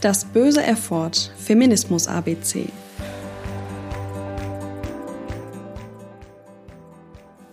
Das böse Erford, Feminismus ABC.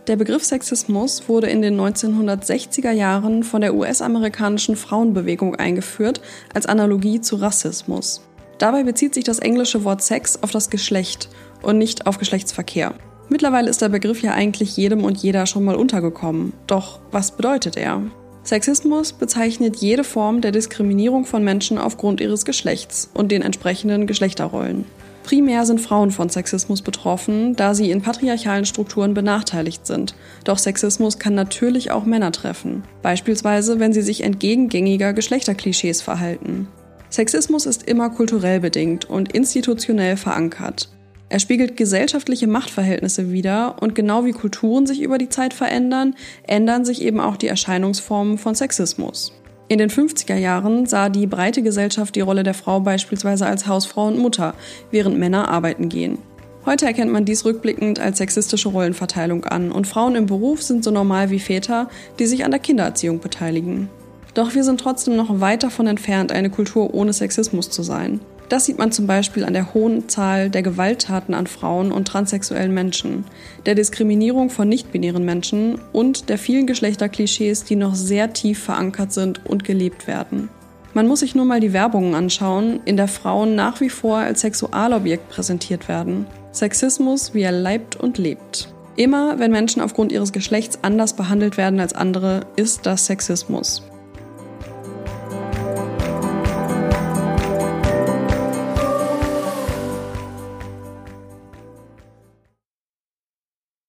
Der Begriff Sexismus wurde in den 1960er Jahren von der US-amerikanischen Frauenbewegung eingeführt als Analogie zu Rassismus. Dabei bezieht sich das englische Wort Sex auf das Geschlecht und nicht auf Geschlechtsverkehr. Mittlerweile ist der Begriff ja eigentlich jedem und jeder schon mal untergekommen. Doch was bedeutet er? Sexismus bezeichnet jede Form der Diskriminierung von Menschen aufgrund ihres Geschlechts und den entsprechenden Geschlechterrollen. Primär sind Frauen von Sexismus betroffen, da sie in patriarchalen Strukturen benachteiligt sind. Doch Sexismus kann natürlich auch Männer treffen, beispielsweise wenn sie sich entgegen gängiger Geschlechterklischees verhalten. Sexismus ist immer kulturell bedingt und institutionell verankert. Er spiegelt gesellschaftliche Machtverhältnisse wider und genau wie Kulturen sich über die Zeit verändern, ändern sich eben auch die Erscheinungsformen von Sexismus. In den 50er Jahren sah die breite Gesellschaft die Rolle der Frau beispielsweise als Hausfrau und Mutter, während Männer arbeiten gehen. Heute erkennt man dies rückblickend als sexistische Rollenverteilung an und Frauen im Beruf sind so normal wie Väter, die sich an der Kindererziehung beteiligen. Doch wir sind trotzdem noch weit davon entfernt, eine Kultur ohne Sexismus zu sein. Das sieht man zum Beispiel an der hohen Zahl der Gewalttaten an Frauen und transsexuellen Menschen, der Diskriminierung von nichtbinären Menschen und der vielen Geschlechterklischees, die noch sehr tief verankert sind und gelebt werden. Man muss sich nur mal die Werbungen anschauen, in der Frauen nach wie vor als Sexualobjekt präsentiert werden. Sexismus, wie er leibt und lebt. Immer wenn Menschen aufgrund ihres Geschlechts anders behandelt werden als andere, ist das Sexismus.